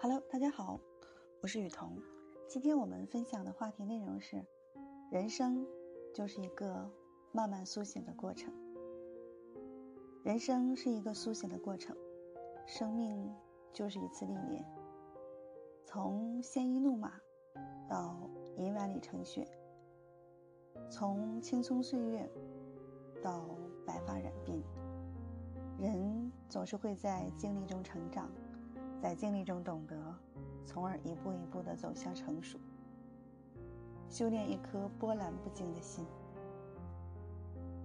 Hello，大家好，我是雨桐。今天我们分享的话题内容是：人生就是一个慢慢苏醒的过程。人生是一个苏醒的过程，生命就是一次历练。从鲜衣怒马到银碗里盛雪，从青葱岁月到白发染鬓，人总是会在经历中成长。在经历中懂得，从而一步一步的走向成熟，修炼一颗波澜不惊的心。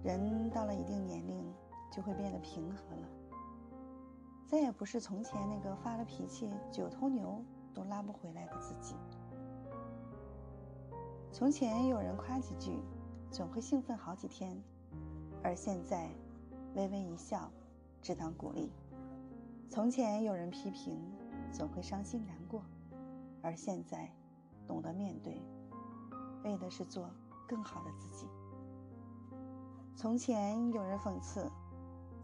人到了一定年龄，就会变得平和了，再也不是从前那个发了脾气九头牛都拉不回来的自己。从前有人夸几句，总会兴奋好几天，而现在，微微一笑，只当鼓励。从前有人批评，总会伤心难过，而现在，懂得面对，为的是做更好的自己。从前有人讽刺，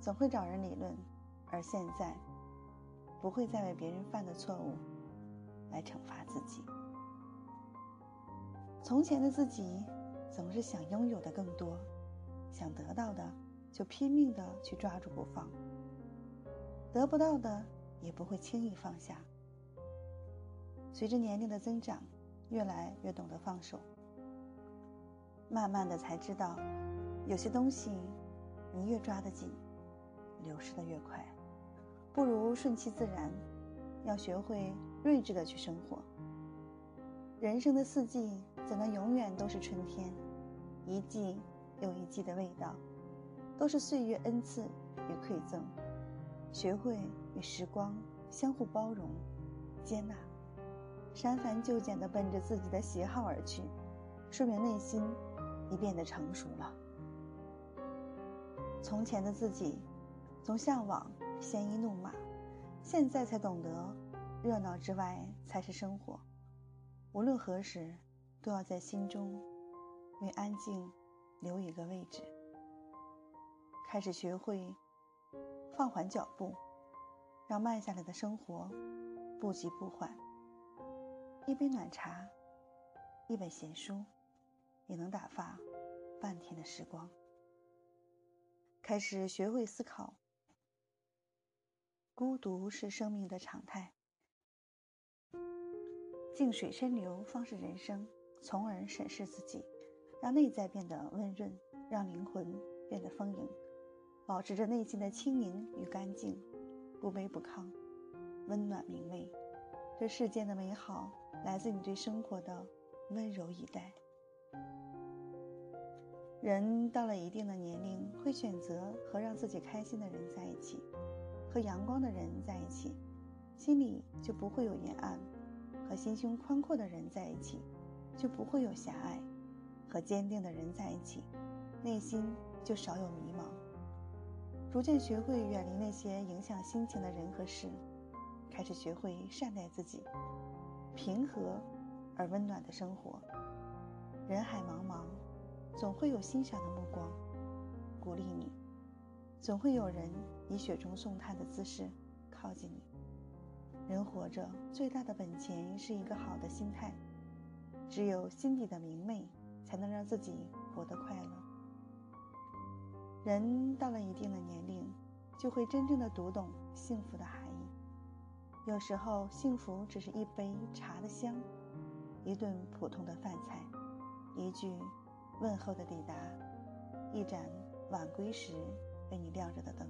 总会找人理论，而现在，不会再为别人犯的错误，来惩罚自己。从前的自己，总是想拥有的更多，想得到的就拼命的去抓住不放。得不到的也不会轻易放下。随着年龄的增长，越来越懂得放手。慢慢的才知道，有些东西，你越抓得紧，流失的越快。不如顺其自然，要学会睿智的去生活。人生的四季怎能永远都是春天？一季又一季的味道，都是岁月恩赐与馈赠。学会与时光相互包容、接纳，删繁就简的奔着自己的喜好而去，说明内心已变得成熟了。从前的自己，总向往鲜衣怒马，现在才懂得，热闹之外才是生活。无论何时，都要在心中为安静留一个位置。开始学会。放缓脚步，让慢下来的生活不急不缓。一杯暖茶，一本闲书，也能打发半天的时光。开始学会思考，孤独是生命的常态。静水深流方是人生，从而审视自己，让内在变得温润，让灵魂变得丰盈。保持着内心的清明与干净，不卑不亢，温暖明媚。这世间的美好来自你对生活的温柔以待。人到了一定的年龄，会选择和让自己开心的人在一起，和阳光的人在一起，心里就不会有阴暗；和心胸宽阔的人在一起，就不会有狭隘；和坚定的人在一起，内心就少有迷茫。逐渐学会远离那些影响心情的人和事，开始学会善待自己，平和而温暖的生活。人海茫茫，总会有欣赏的目光鼓励你，总会有人以雪中送炭的姿势靠近你。人活着最大的本钱是一个好的心态，只有心底的明媚，才能让自己活得快乐。人到了一定的年龄，就会真正的读懂幸福的含义。有时候，幸福只是一杯茶的香，一顿普通的饭菜，一句问候的抵达，一盏晚归时为你亮着的灯。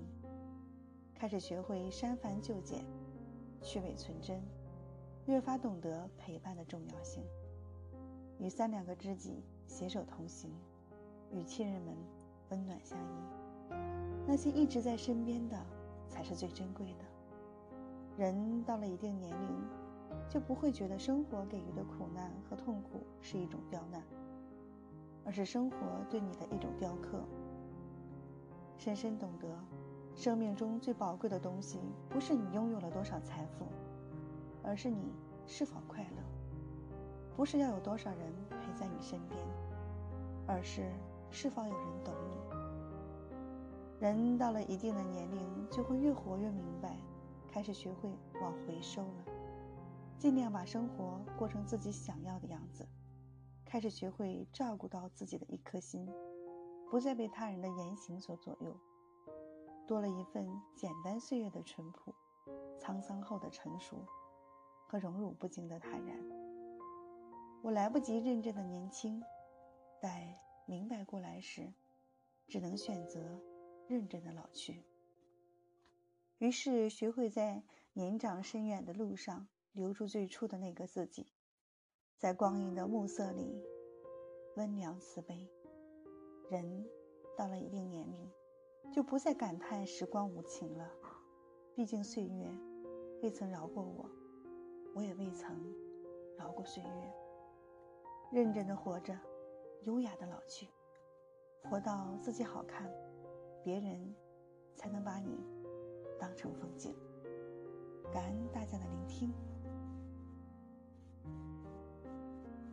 开始学会删繁就简，去伪存真，越发懂得陪伴的重要性。与三两个知己携手同行，与亲人们。温暖相依，那些一直在身边的，才是最珍贵的。人到了一定年龄，就不会觉得生活给予的苦难和痛苦是一种刁难，而是生活对你的一种雕刻。深深懂得，生命中最宝贵的东西，不是你拥有了多少财富，而是你是否快乐；不是要有多少人陪在你身边，而是。是否有人懂你？人到了一定的年龄，就会越活越明白，开始学会往回收了，尽量把生活过成自己想要的样子，开始学会照顾到自己的一颗心，不再被他人的言行所左右，多了一份简单岁月的淳朴，沧桑后的成熟，和荣辱不惊的坦然。我来不及认真的年轻，待明白过来时，只能选择认真的老去。于是，学会在年长深远的路上留住最初的那个自己，在光阴的暮色里温良慈悲。人到了一定年龄，就不再感叹时光无情了。毕竟岁月未曾饶过我，我也未曾饶过岁月。认真的活着，优雅的老去，活到自己好看，别人才能把你。当成风景，感恩大家的聆听。